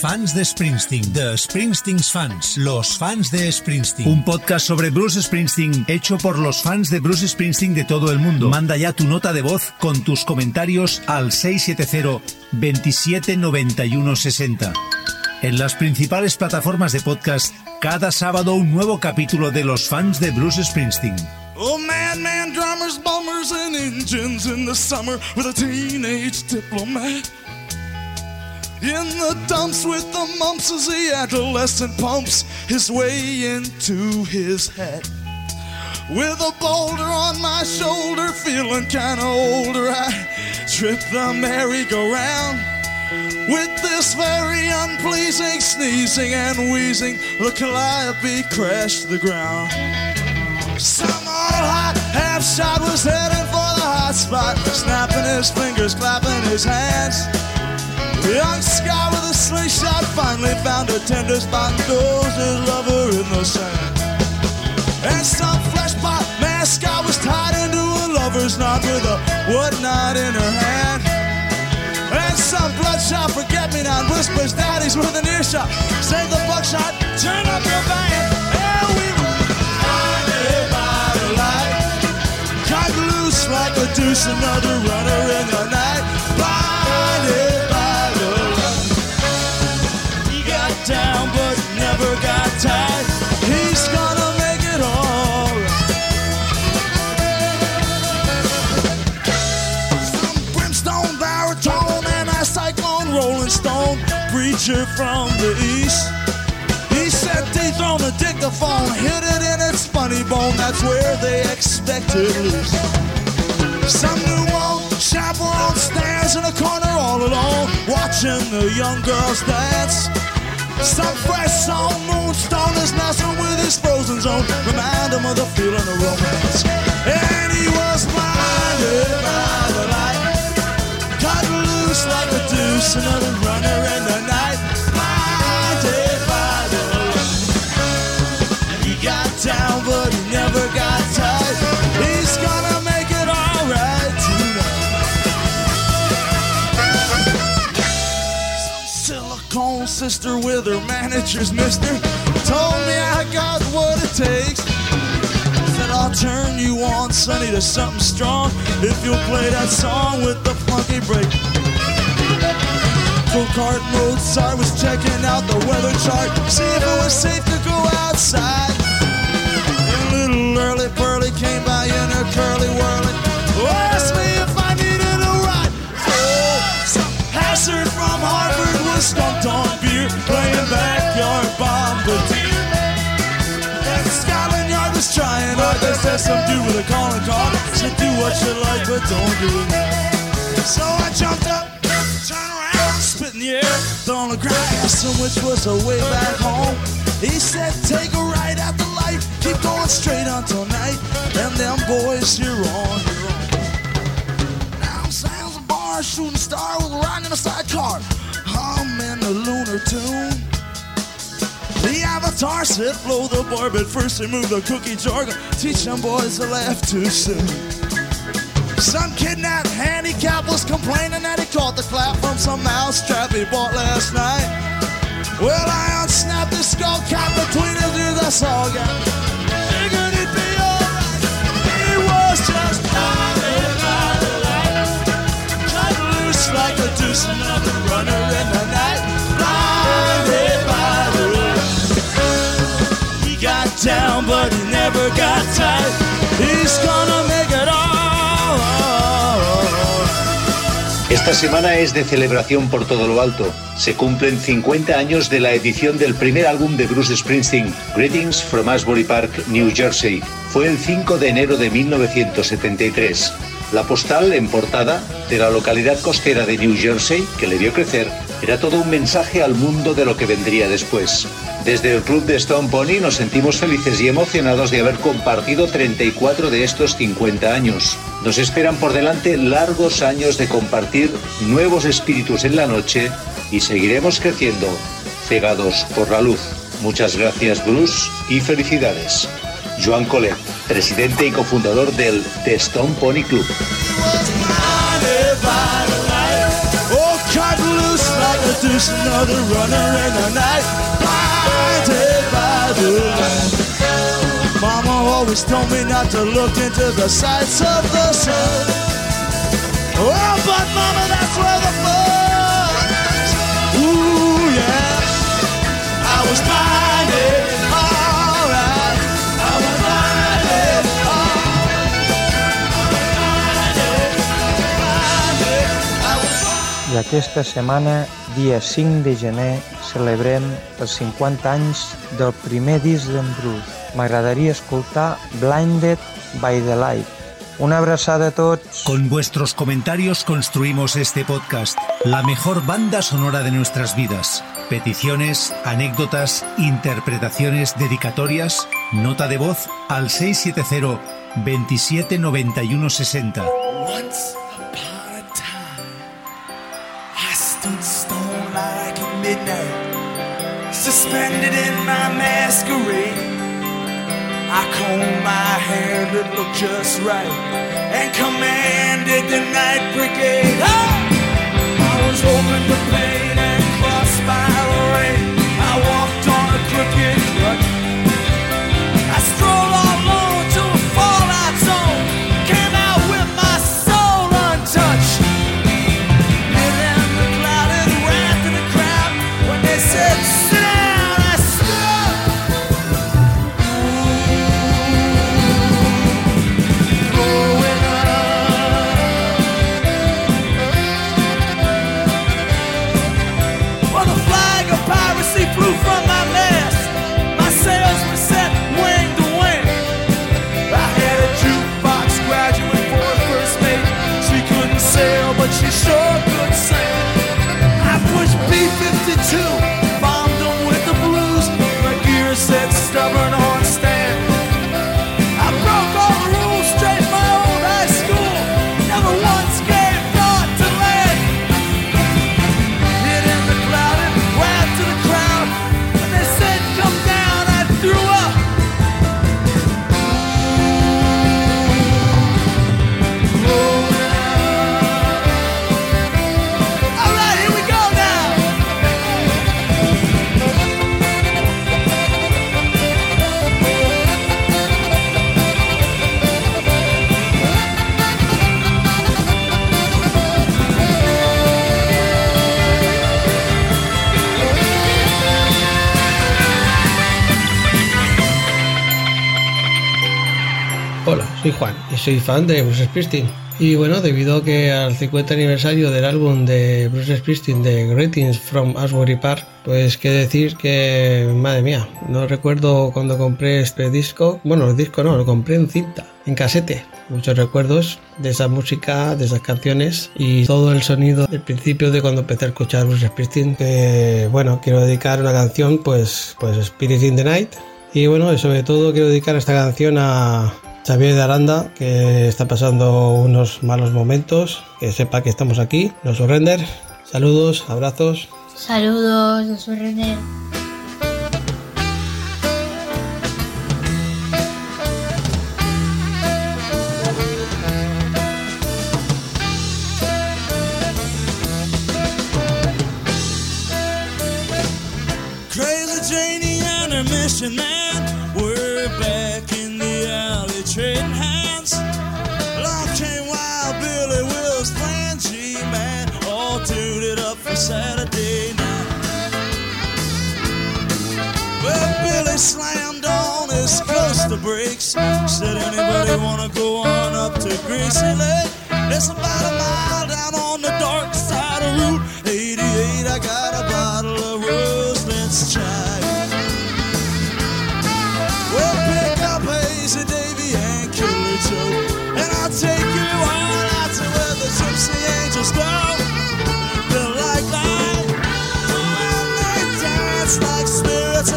fans de Springsteen, The Springsteen's Fans, los fans de Springsteen. Un podcast sobre Bruce Springsteen hecho por los fans de Bruce Springsteen de todo el mundo. Manda ya tu nota de voz con tus comentarios al 670 27 91 60. En las principales plataformas de podcast, cada sábado un nuevo capítulo de los fans de Bruce Springsteen. Oh, man, man, drummers, bummers, and engines in the summer with a teenage diplomat. In the dumps with the mumps as the adolescent pumps his way into his head. With a boulder on my shoulder, feeling kinda older, I trip the merry-go-round. With this very unpleasing sneezing and wheezing, the calliope crashed the ground. Some old hot half shot was heading for the hot spot, snapping his fingers, clapping his hands. Young Scott with a slingshot finally found a tender spot and throws his lover in the sand. And some flesh pot mascot was tied into a lover's knot with a whatnot in her hand. And some bloodshot forget-me-not whispers daddy's with an earshot. Save the buckshot, turn up your band. And we blinded by the light. Cut loose like a deuce, another preacher from the east. He said dethrone the dictaphone, hit it in its funny bone. That's where they expect it loose. Some new one chaperone stands in a corner all alone, watching the young girls dance. Some fresh song moonstone is messing with his frozen zone, remind him of the feeling of romance. And he was blinded by the light, loose like a deuce, another runner in the night. Blinded by the light. He got down, but he never got tight. He's gonna make it alright tonight. Some silicone sister with her manager's mister told me I got what it takes. Said I'll turn you on, Sonny, to something strong if you'll play that song with the funky break. Go-kart mode. Mozart was checking out the weather chart, see if it was safe to go outside. And little early Pearly came by in her curly whirly. Oh, Asked me if I needed a ride. Oh, some hazard from Harvard was stumped on beer, playing backyard bombardier. And Scotland Yard was trying hard. They said some dude with a calling card said do what you like, but don't do it. So I jumped up, spit in the air, thrown the ground, him which was the way back home. He said, take a right at the light, keep going straight until night, and them boys, you're on, you're on. Now sounds a bar, shooting star with a riding in a sidecar, humming the lunar tune. The avatar said, blow the bar, but first remove the cookie jar. Teach them boys to laugh too soon. Some kidnapped some mousetrap he bought last night. Well, I unsnapped the skull cap between his ears, I got. Figured he'd be. He was just like a runner in the night. Blinded by the light. He got down, but he never got tight. He's gonna Esta semana es de celebración por todo lo alto. Se cumplen 50 años de la edición del primer álbum de Bruce Springsteen, Greetings from Asbury Park, New Jersey. Fue el 5 de enero de 1973. La postal en portada de la localidad costera de New Jersey, que le vio crecer, era todo un mensaje al mundo de lo que vendría después. Desde el club de Stone Pony nos sentimos felices y emocionados de haber compartido 34 de estos 50 años. Nos esperan por delante largos años de compartir nuevos espíritus en la noche y seguiremos creciendo, cegados por la luz. Muchas gracias Bruce y felicidades. Joan Colet, presidente y cofundador del The Stone Pony Club. was blinded by the light. Oh, cut loose like a seduce another runner in the night, blinded by the light. Mama always told me not to look into the sights of the sun. Oh, but mama, that's where the fun is. Ooh, yeah. I was blinded, I aquesta setmana, dia 5 de gener, celebrem els 50 anys del primer disc d'en Bruce. M'agradaria escoltar Blinded by the Light. Una abraçada a tots. Con vuestros comentarios construimos este podcast, la mejor banda sonora de nuestras vidas. Peticiones, anécdotas, interpretaciones, dedicatorias, nota de voz al 670 27 91 60. Once midnight, suspended in my masquerade. I combed my hair that looked just right and commanded the night brigade. Hey! I was open to pain and crossed by rain. I walked on a crooked crutch. Soy fan de Bruce Springsteen. Y bueno, debido a que al 50 aniversario del álbum de Bruce Springsteen de Greetings from Asbury Park, pues qué decir que, madre mía, no recuerdo cuando compré este disco. Bueno, el disco no, lo compré en cinta, en casete. Muchos recuerdos de esa música, de esas canciones y todo el sonido del principio de cuando empecé a escuchar Bruce Springsteen. Que bueno, quiero dedicar una canción, pues, pues Spirit in the Night. Y bueno, sobre todo quiero dedicar esta canción a Xavier de Aranda, que está pasando unos malos momentos, que sepa que estamos aquí, no surrender. Saludos, abrazos. Saludos, yo soy slammed on his cluster brakes. Said, anybody wanna go on up to Greasy Lake? It's about a mile down on the dark side of Route 88. I got a bottle of rose, let's try. Well, pick up Hazy Davy and Killer Joe, and I'll take you all out to where the Gypsy Angels go. They're like light, and they dance like spirits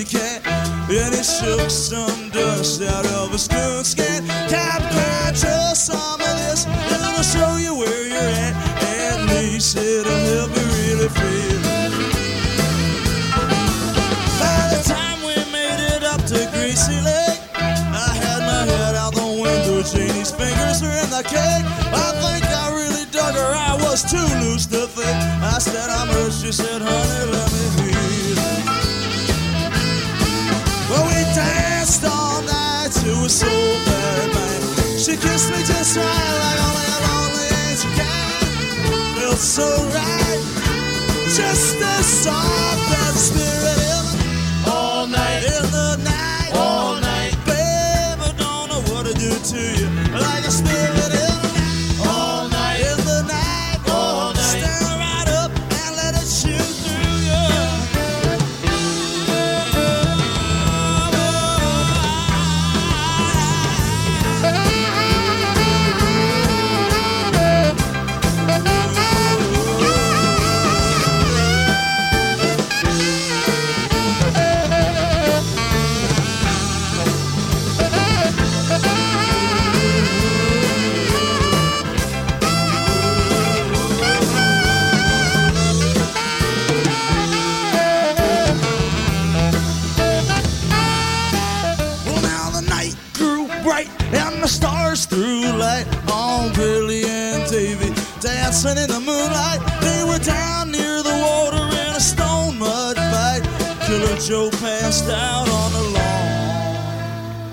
cat. And he shook some dust out of his coon skin. Captain, I just some of this, and I'll show you where you're at. At said, I'll help me really feel. By the time we made it up to Greasy Lake, I had my head out the window. Janie's fingers were in the cake. I think I really dug her. I was too loose to think. I said I'm hurt. She said, honey, let me feel. Night to a soul. She kissed me just right, like only a lonely angel can. Felt so right, just as soft as spirit dancing in the moonlight. They were down near the water in a stone mud fight. Killer Joe passed out on the lawn.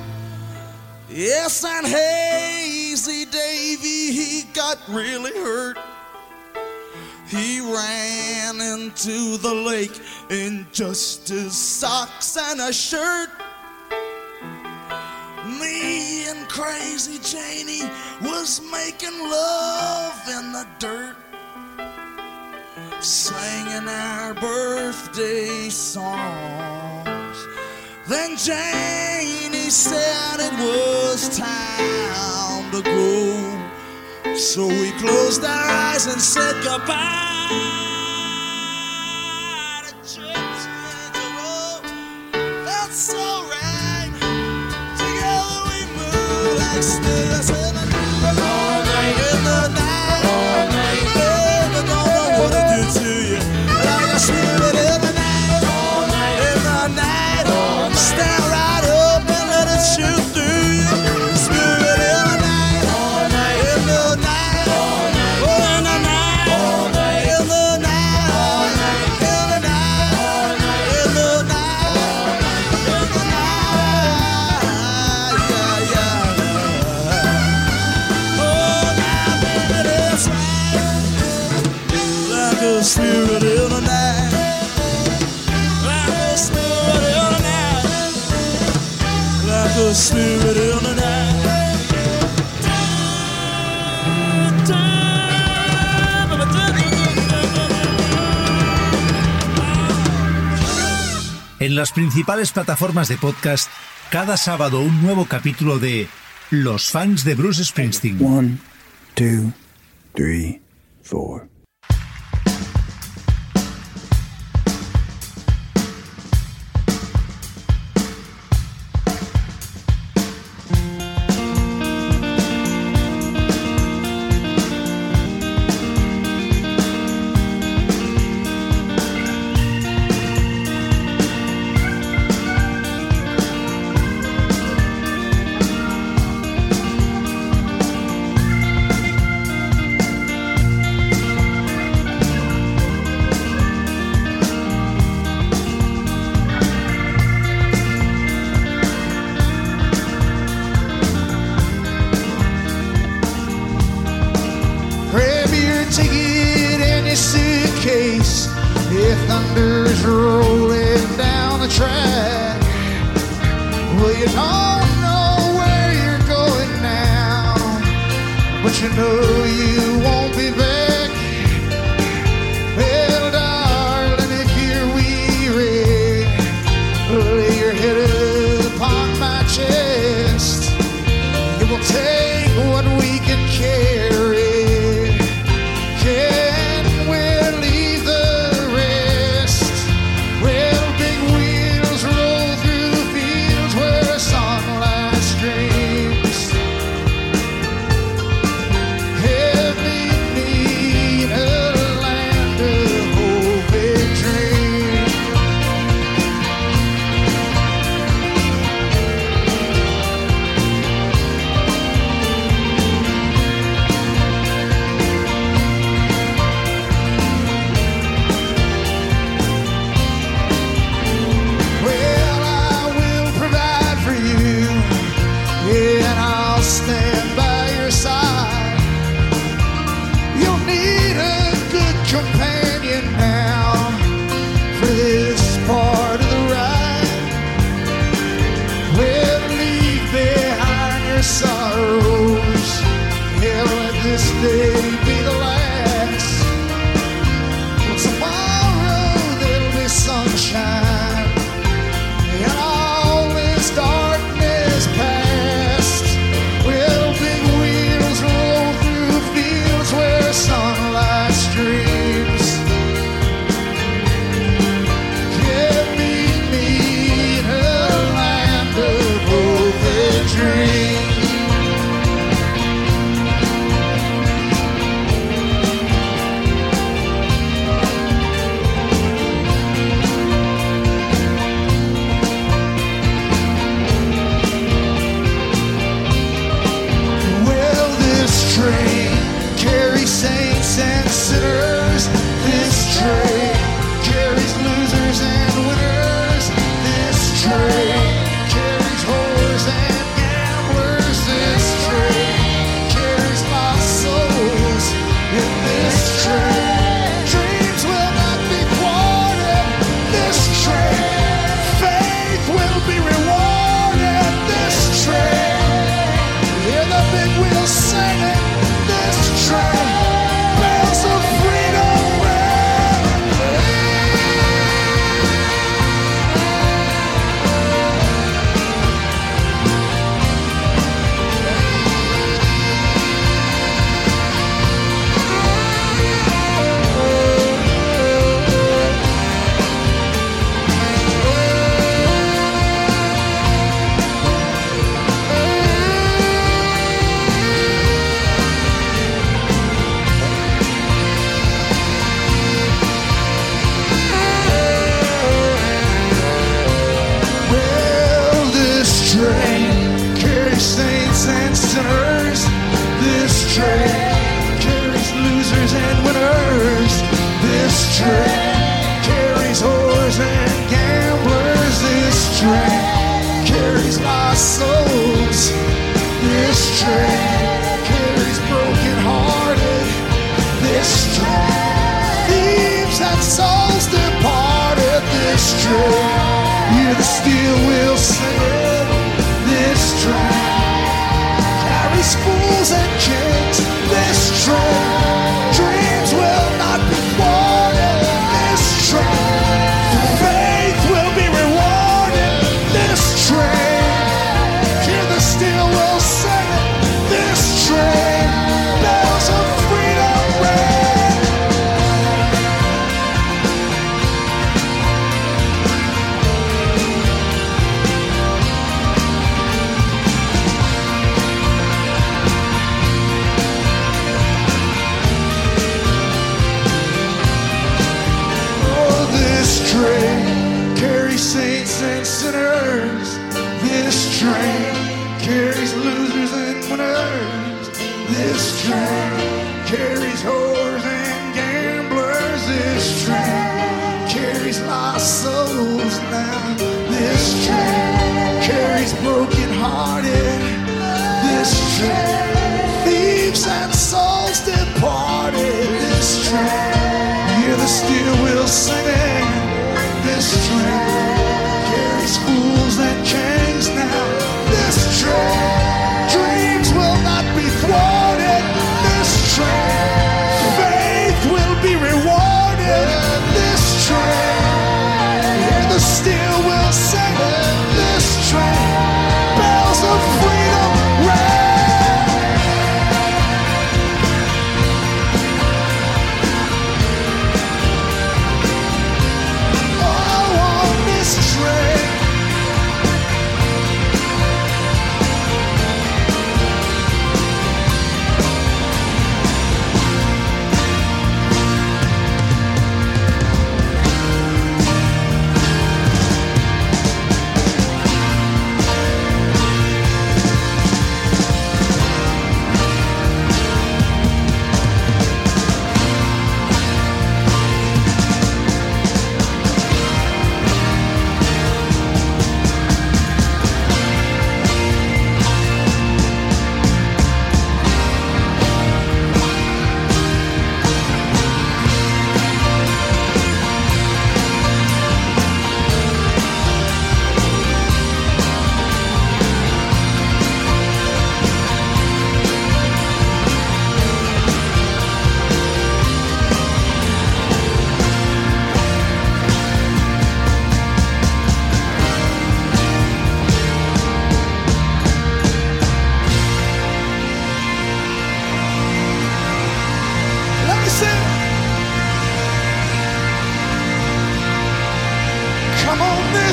Yes, and Hazy Davy, he got really hurt. He ran into the lake in just his socks and a shirt. And crazy Janie was making love in the dirt, singing our birthday songs. Then Janie said it was time to go. So we closed our eyes and said goodbye. Felt so move like En las principales plataformas de podcast, cada sábado un nuevo capítulo de Los fans de Bruce Springsteen. One, two, three, four.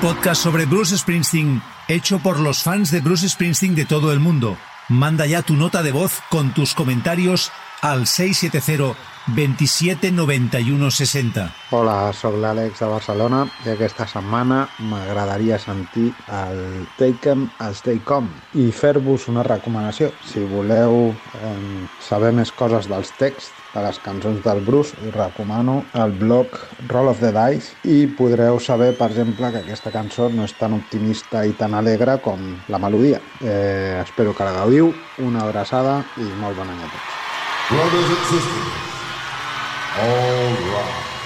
podcast sobre Bruce Springsteen hecho por los fans de Bruce Springsteen de todo el mundo. Manda ya tu nota de voz con tus comentarios al 670 27 91 60. Hola, sóc l'Àlex de Barcelona i aquesta setmana m'agradaria sentir el Taken al Staycom i fer-vos una recomanació. Si voleu eh, saber més coses dels texts de les cançons del Bruce, us recomano el blog Roll of the Dice i podreu saber, per exemple, que aquesta cançó no és tan optimista i tan alegre com la melodia. Eh, espero que la gaudiu, una abraçada i molt bon any a tots. Brothers and sisters, all right.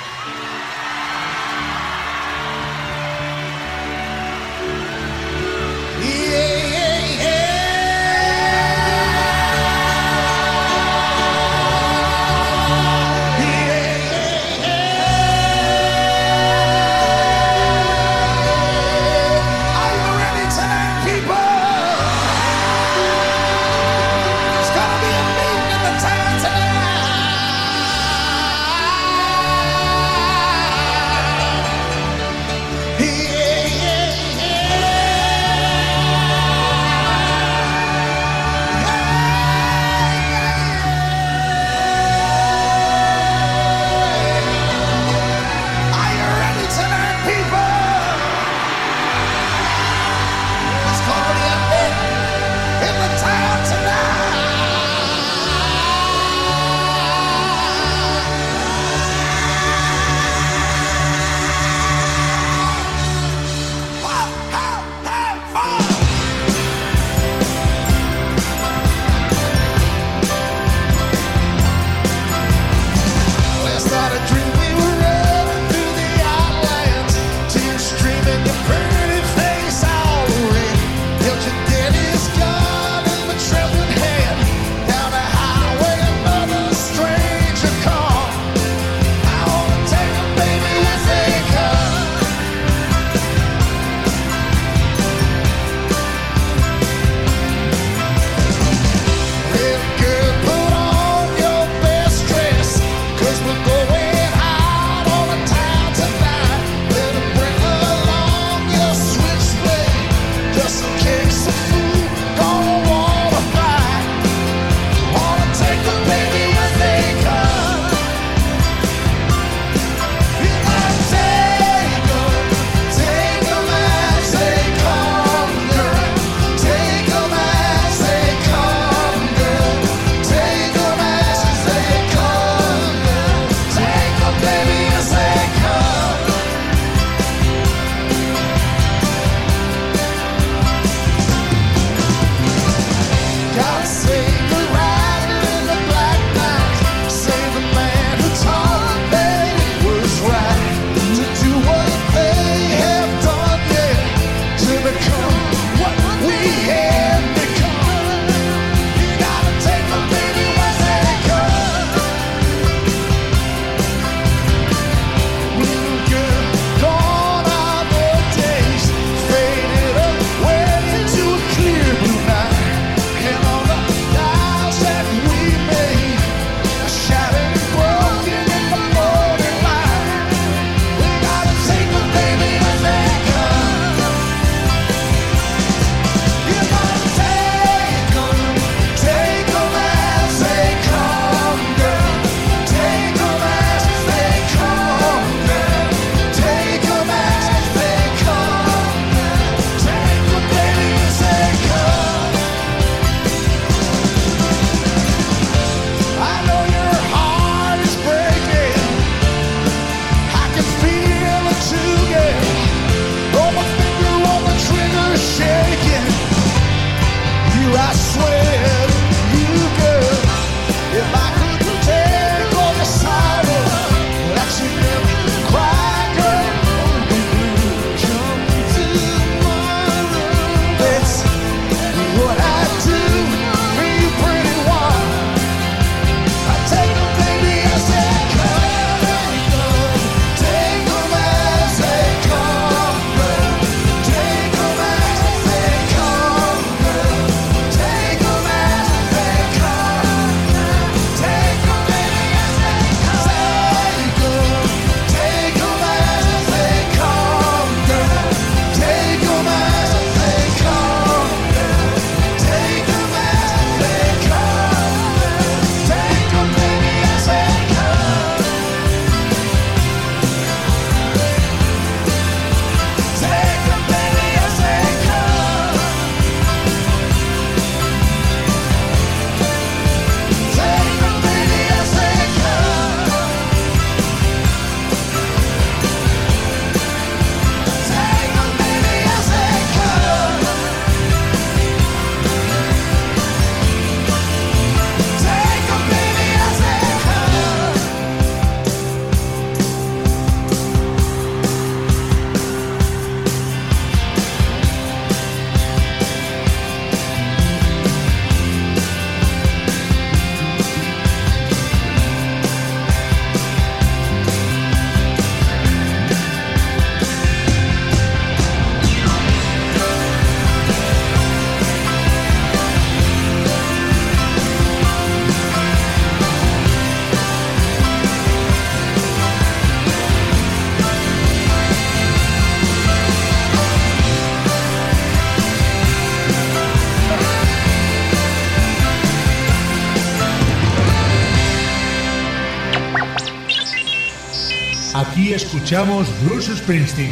Escuchamos Bruce Springsteen.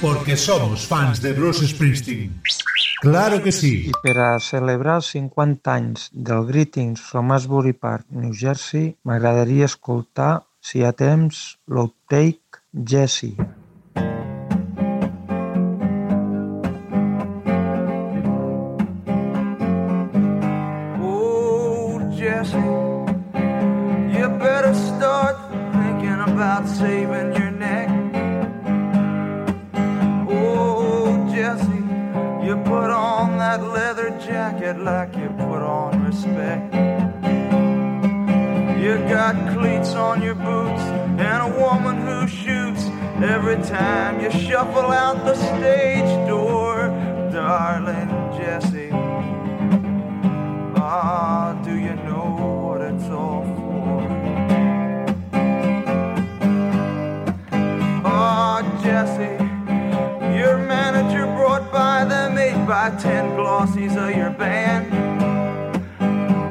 Porque somos fans de Bruce Springsteen. Claro que sí. I per a celebrar els 50 anys del Greetings from Asbury Park, New Jersey, m'agradaria escoltar, si hi ha temps, l'outtake Jesse. Time you shuffle out the stage door, darling Jesse. Ah, do you know what it's all for? Ah, Jesse, your manager brought by them eight by ten glossies of your band.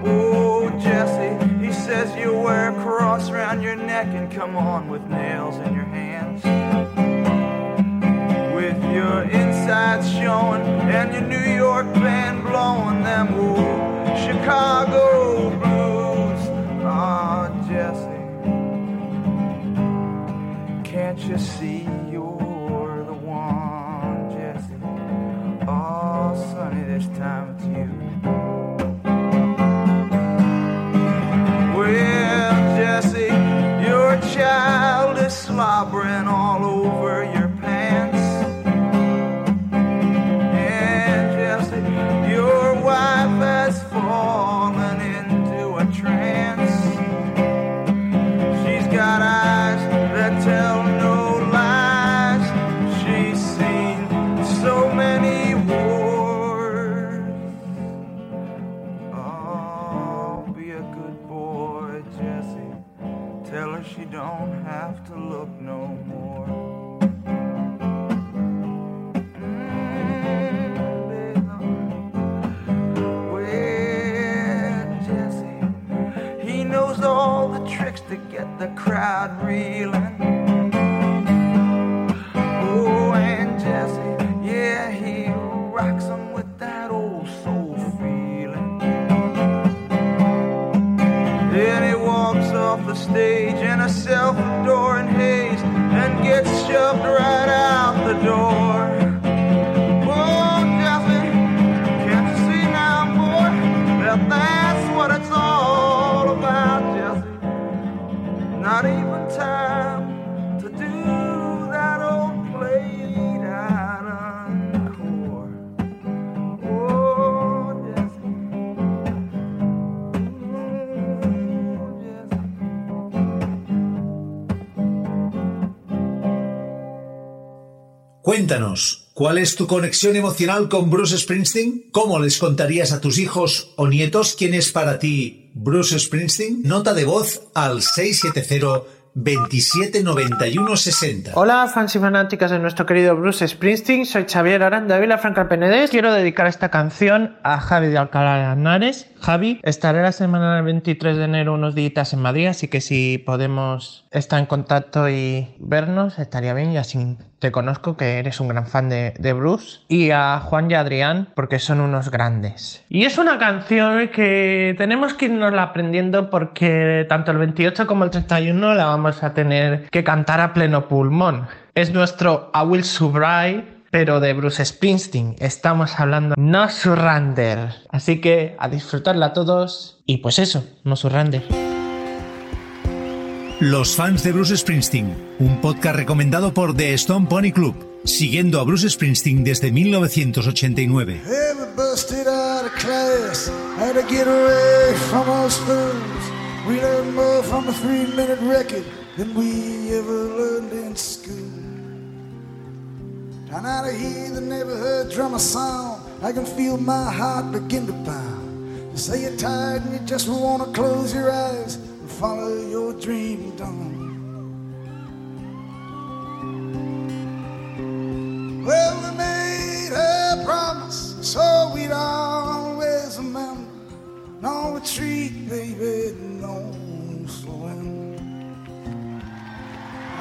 Oh, Jesse, he says you wear a cross around your neck and come on with nails in your your insides showing and your New York band blowing them old Chicago blues. Ah, Jesse, can't you see you're the one, Jesse? Oh, sonny, this time the Cuéntanos, ¿cuál es tu conexión emocional con Bruce Springsteen? ¿Cómo les contarías a tus hijos o nietos quién es para ti Bruce Springsteen? Nota de voz al 670 27 91 60. Hola, fans y fanáticas de nuestro querido Bruce Springsteen. Soy Xavier Aranda de Vila Franca Penedés. Quiero dedicar esta canción a Javi de Alcalá de Henares. Javi, estaré la semana del 23 de enero unos días en Madrid, así que si podemos estar en contacto y vernos, estaría bien y así te conozco que eres un gran fan de, de Bruce. Y a Juan y Adrián, porque son unos grandes. Y es una canción que tenemos que irnos aprendiendo porque tanto el 28 como el 31 la vamos a tener que cantar a pleno pulmón. Es nuestro I Will Survive pero de Bruce Springsteen. Estamos hablando No Surrender. Así que a disfrutarla todos y pues eso, No Surrender. Los fans de Bruce Springsteen, un podcast recomendado por The Stone Pony Club, siguiendo a Bruce Springsteen desde 1989. Ever busted out of class, had to get away from our schools. We learned more from a three-minute record than we ever learned in school. Down out of here, the neighborhood drum a song. I can feel my heart begin to pound. You say you're tired and you just wanna close your eyes and follow your dream dawn. Well, we made a promise, so we'd always remember. No retreat, baby, no surrender.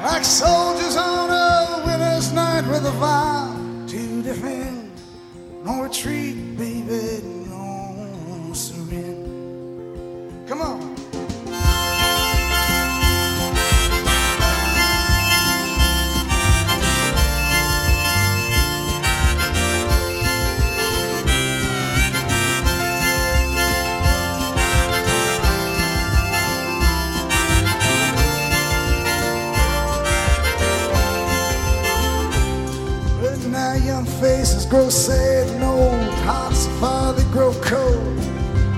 like soldiers on a winter's night with a vow to defend. No retreat, baby, no surrender. Come on. Grow sad and old, hearts of fire they grow cold.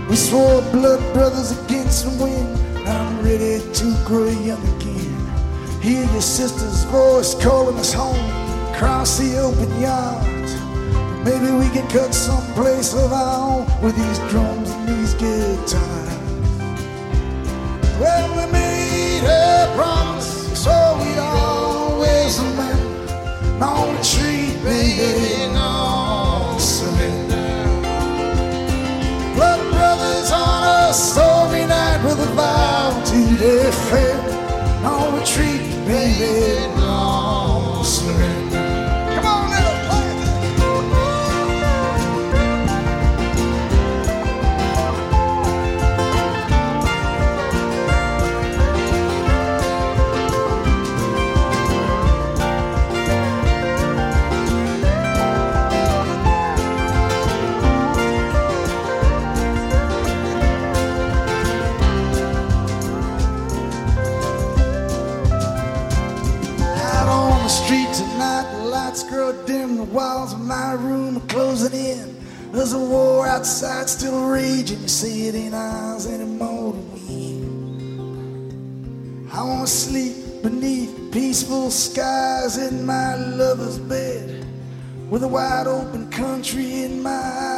We swore blood brothers against the wind. I'm ready to grow young again. Hear your sister's voice calling us home across the open yard. Maybe we can cut someplace of our own with these drums and these guitars. Well, we made a promise, so we always remember. No retreat, baby, no There's a war outside still raging, you see it ain't ours anymore to. I wanna sleep beneath peaceful skies in my lover's bed, with a wide open country in my eyes.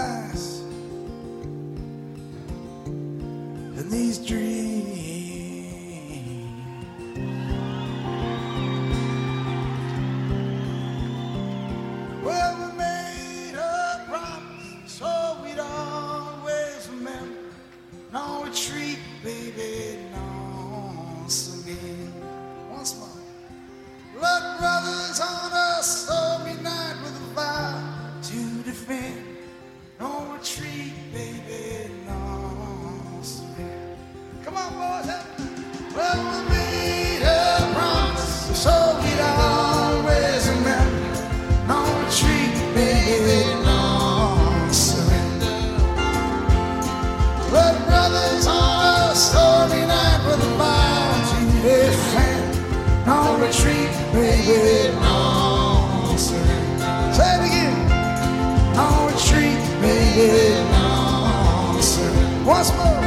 Once more.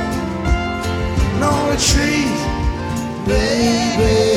No retreat, baby,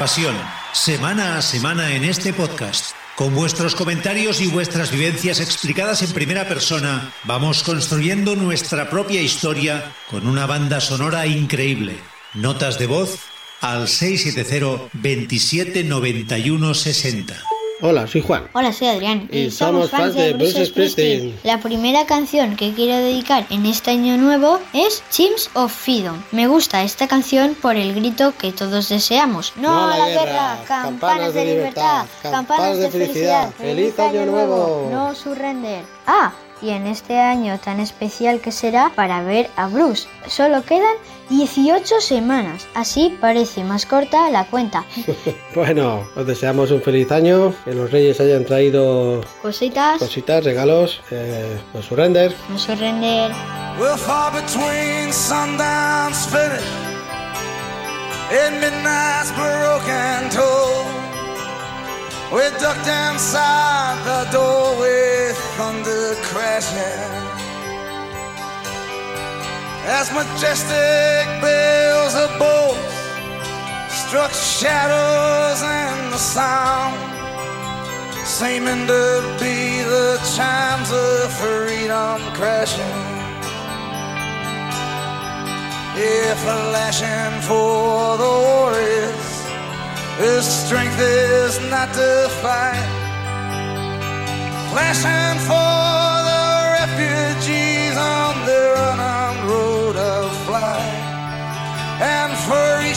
pasión, semana a semana en este podcast. Con vuestros comentarios y vuestras vivencias explicadas en primera persona, vamos construyendo nuestra propia historia con una banda sonora increíble. Notas de voz al 670 27 91 60. Hola, soy Juan. Hola, soy Adrián. Y somos fans de Bruce Springsteen. La primera canción que quiero dedicar en este año nuevo es Chimes of Freedom. Me gusta esta canción por el grito que todos deseamos. No, a la guerra, campanas de libertad, campanas de felicidad. ¡Feliz año nuevo! No surrender. Ah, y en este año tan especial que será para ver a Bruce. Solo quedan 18 semanas, así parece más corta la cuenta. Bueno, os deseamos un feliz año, que los reyes hayan traído Cositas, cositas, regalos, eh, no surrender. no surrender. We're far between sundown's finish and midnight's broken toll. We ducked inside the door with thunder crashing. as majestic bells of bolts struck shadows and the sound, seeming to be the chimes of freedom crashing. Yeah, flashing for the warriors whose strength is not to fight, flashing for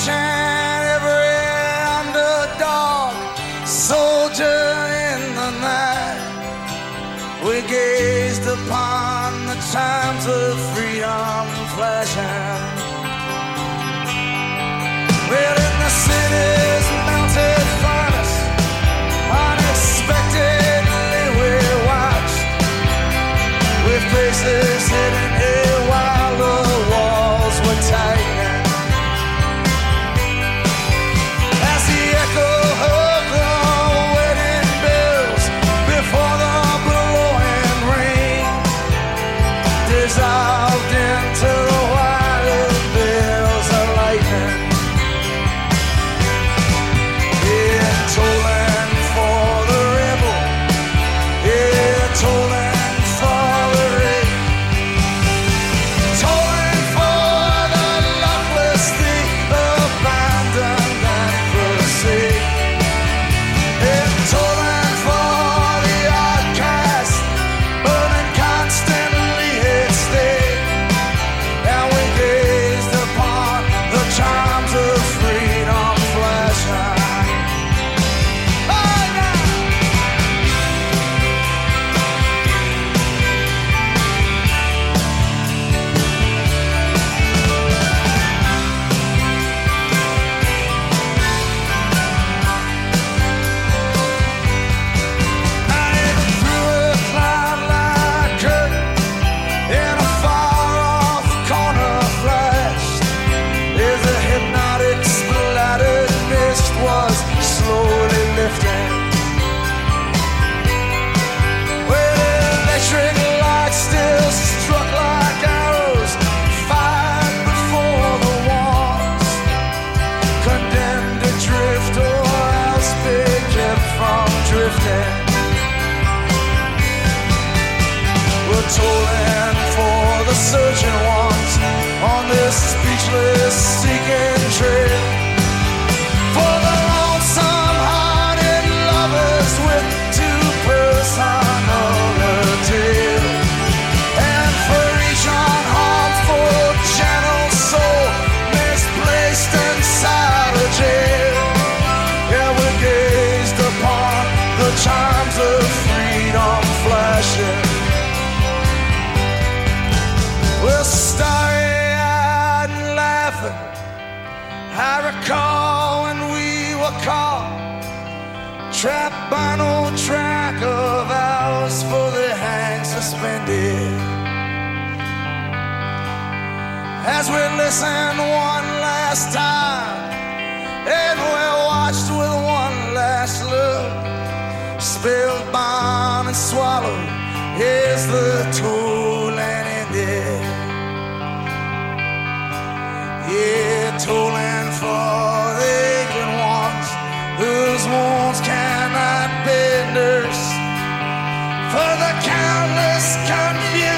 each every underdog soldier in the night. We gazed upon the times of freedom flashing. Well, in the city. careless, can be.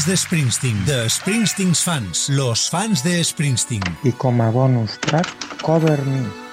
fans de Springsteen, de Springsteens fans, los fans de Springsteen. I com a bonus track, Cover Me.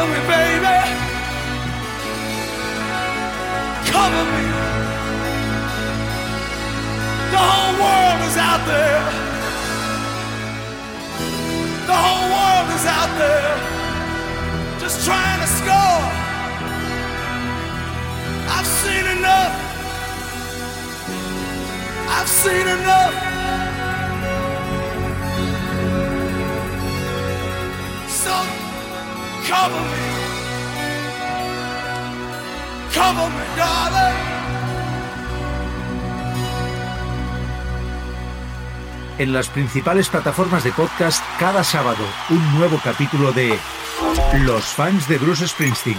Cover me, baby. Cover me. The whole world is out there. The whole world is out there. Just trying to score. I've seen enough. I've seen enough. En las principales plataformas de podcast, cada sábado, un nuevo capítulo de Los fans de Bruce Springsteen.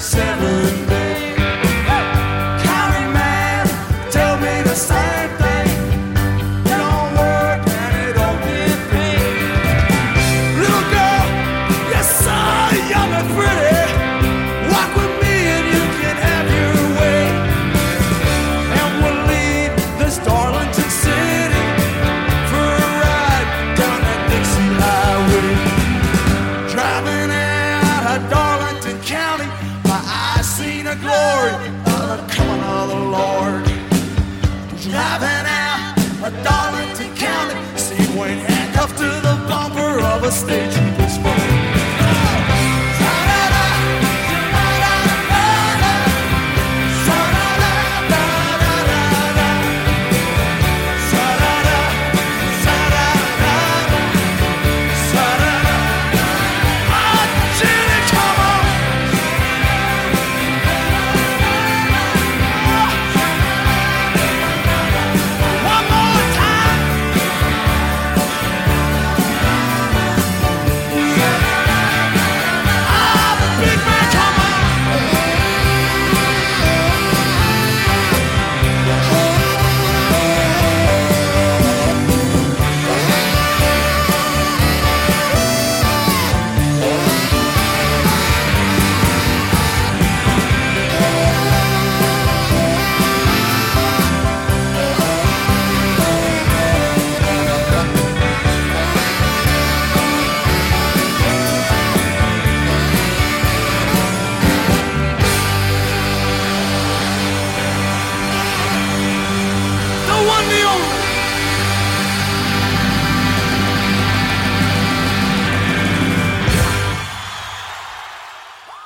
seven.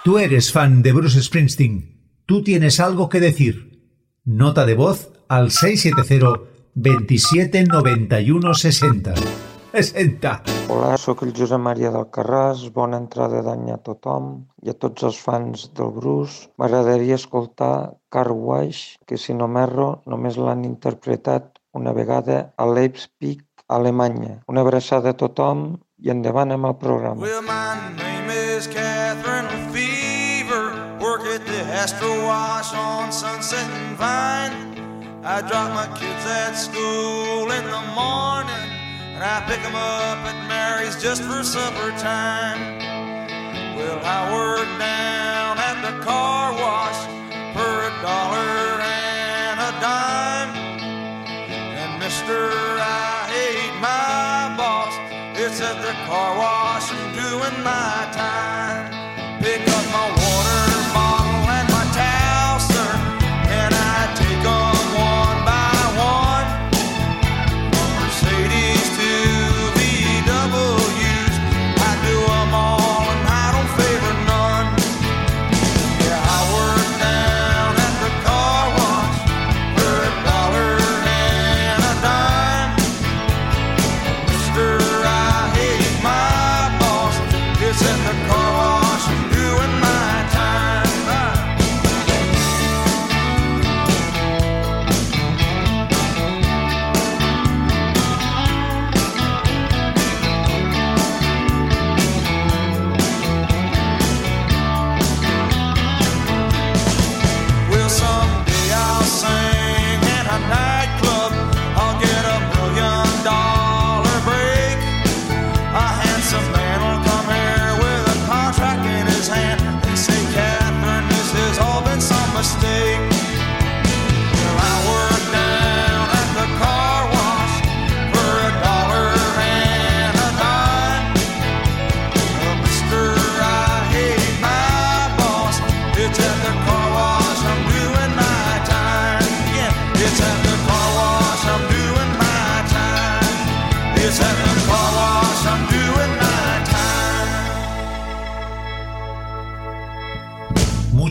Tú eres fan de Bruce Springsteen. Tú tienes algo que decir. Nota de voz al 670 27 91 60. 60. Hola, sóc el Josep Maria del Carràs, bona entrada d'any a tothom i a tots els fans del Bruce. M'agradaria escoltar Car Wash, que si no m'erro només l'han interpretat una vegada a Leipzig, Alemanya. Una abraçada a tothom i endavant amb el programa. Well, my name is Catherine Fever. Work at the Astro Wash on Sunset and Vine. I drop my kids at school in the morning, and I pick them up at Mary's just for supper time. Well, I work down at the car wash for a dollar and a dime. And Mister, car wash doing my time.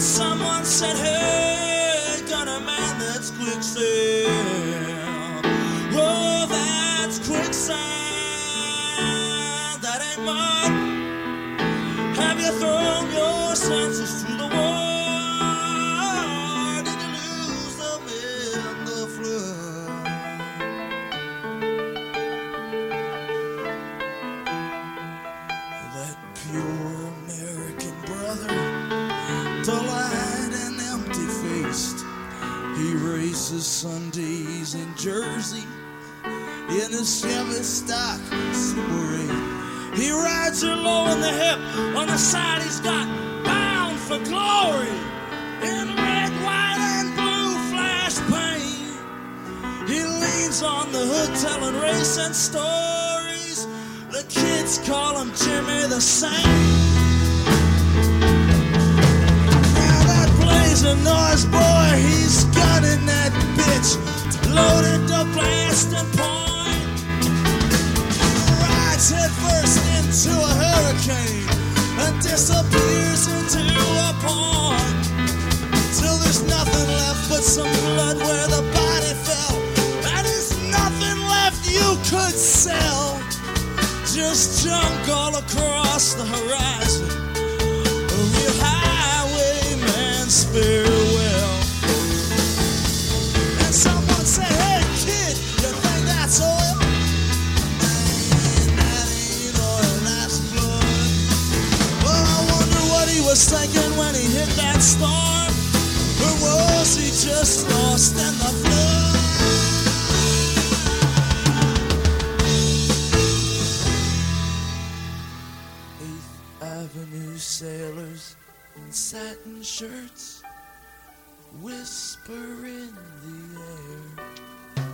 Someone said, Hey, Gunner man, that's quicksand. Oh, that's quicksand. That ain't mud. Have you thrown your senses races Sundays in Jersey in his Chevy stock Super 8. He rides her low in the hip. On the side, he's got Bound for Glory in red, white, and blue flash paint. He leans on the hood telling racing stories. The kids call him Jimmy the Saint. Now that blazing noise boy, he's gunning that bitch. Loaded to blast and point. Rides headfirst into a hurricane and disappears into a pond. Till there's nothing left but some blood where the body fell. And there's nothing left you could sell. Just junk all across the horizon. A real highwayman's farewell. He when he hit that storm. Or was he just lost in the flood? Eighth Avenue sailors in satin shirts whisper in the air.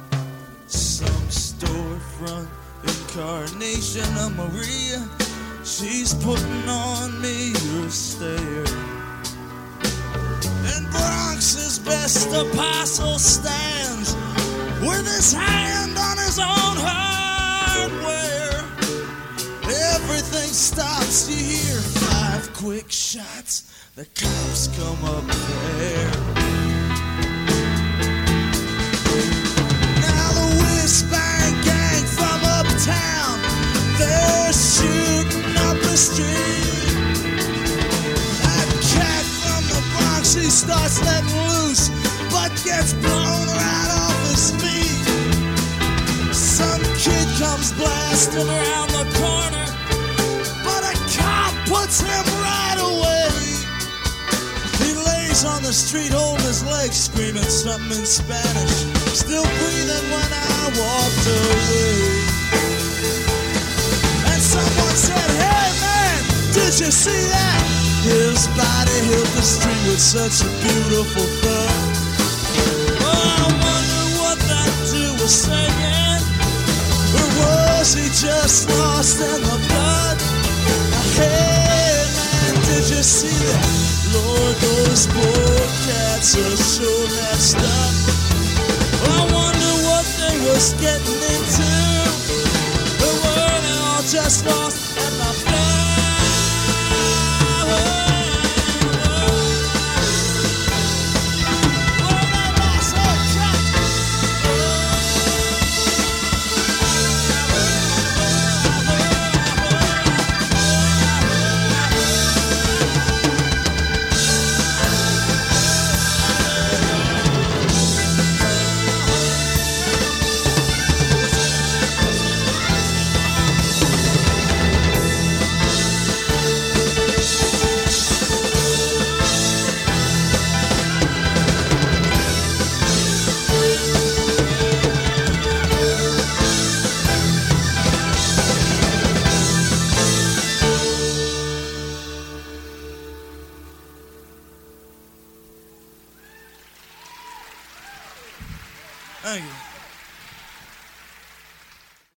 Some storefront incarnation of Maria, she's putting on me a stare. And Bronx's best apostle stands with his hand on his own hardware. Everything stops, you hear five quick shots. The cops come up there. Now the Whispering gang from uptown, they're shooting starts letting loose, but gets blown right off his feet. Some kid comes blasting around the corner, but a cop puts him right away. He lays on the street holding his legs, screaming something in Spanish, still breathing when I walked away. And someone said, did you see that? His body hit the street with such a beautiful thud. Oh, I wonder what that dude was saying. Or was he just lost in the blood? Hey man, did you see that? Lord, those poor cats are so messed up. I wonder what they was getting into. Or were they all just lost